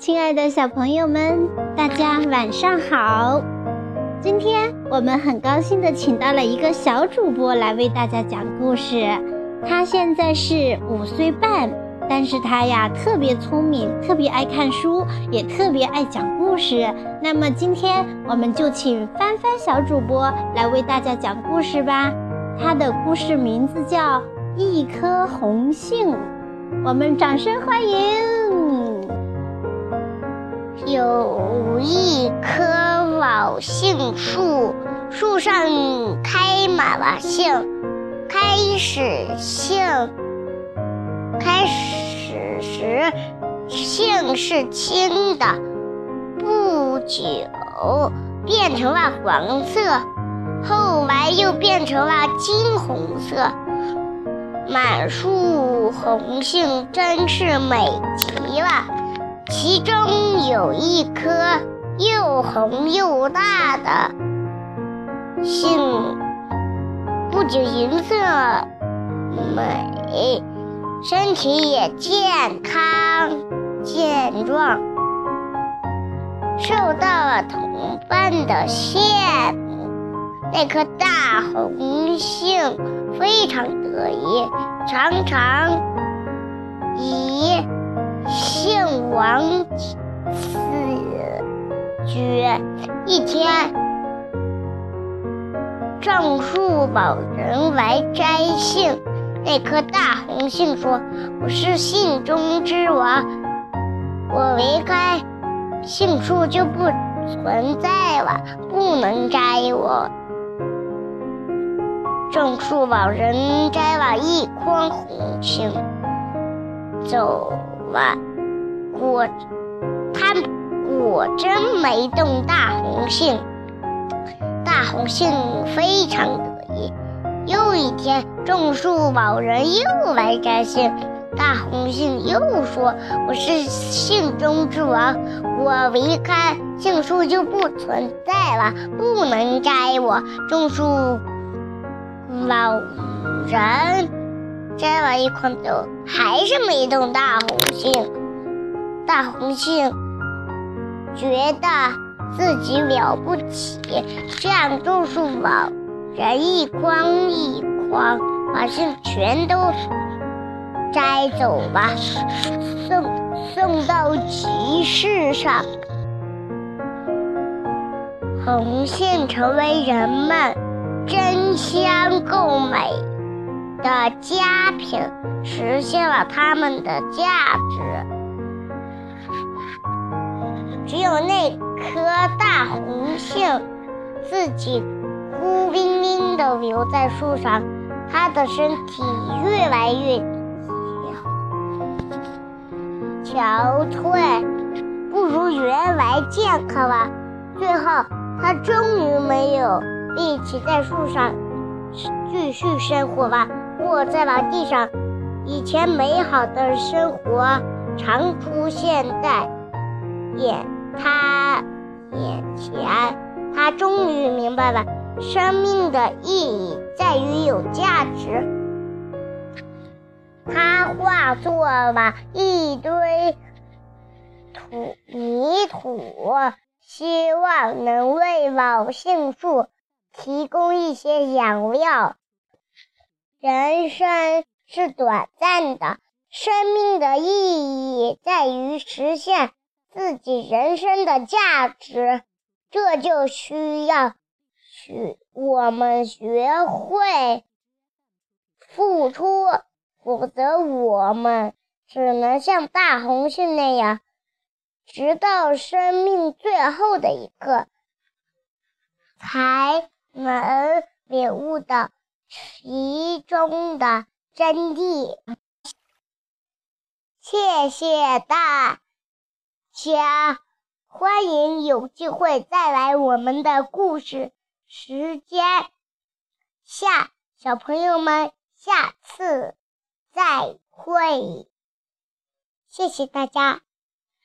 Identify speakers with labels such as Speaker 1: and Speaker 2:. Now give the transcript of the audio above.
Speaker 1: 亲爱的小朋友们，大家晚上好！今天我们很高兴的请到了一个小主播来为大家讲故事。他现在是五岁半，但是他呀特别聪明，特别爱看书，也特别爱讲故事。那么今天我们就请帆帆小主播来为大家讲故事吧。他的故事名字叫《一颗红杏》，我们掌声欢迎。
Speaker 2: 有一棵老杏树，树上开满了杏。开始杏，开始时杏是青的，不久变成了黄色，后来又变成了金红色。满树红杏，真是美极了。其中有一颗又红又大的杏，不仅颜色美，身体也健康健壮，受到了同伴的羡慕。那颗大红杏非常得意，常常以。杏王自居。一天，种树老人来摘杏。那棵大红杏说：“我是杏中之王，我离开杏树就不存在了，不能摘我。”种树老人摘了一筐红杏，走。了，果他果真没动大红杏，大红杏非常得意。又一天，种树老人又来摘杏，大红杏又说：“我是杏中之王，我离开杏树就不存在了，不能摘我。”种树老人。摘完一筐豆，还是没动大红杏。大红杏觉得自己了不起，这样种树吧人一筐一筐把杏全都摘走吧，送送到集市上。红杏成为人们争相购买。的佳品实现了他们的价值。只有那颗大红杏自己孤零零地留在树上，它的身体越来越憔悴，不如原来健康了。最后，它终于没有力气在树上继续生活了。落在了地上，以前美好的生活常出现在眼他眼前。他终于明白了，生命的意义在于有价值。他化作了一堆土泥土，希望能为老杏树提供一些养料。人生是短暂的，生命的意义在于实现自己人生的价值，这就需要学我们学会付出，否则我们只能像大红杏那样，直到生命最后的一刻才能领悟到。其中的真谛。谢谢大家，欢迎有机会再来我们的故事时间。下小朋友们，下次再会。谢谢大家。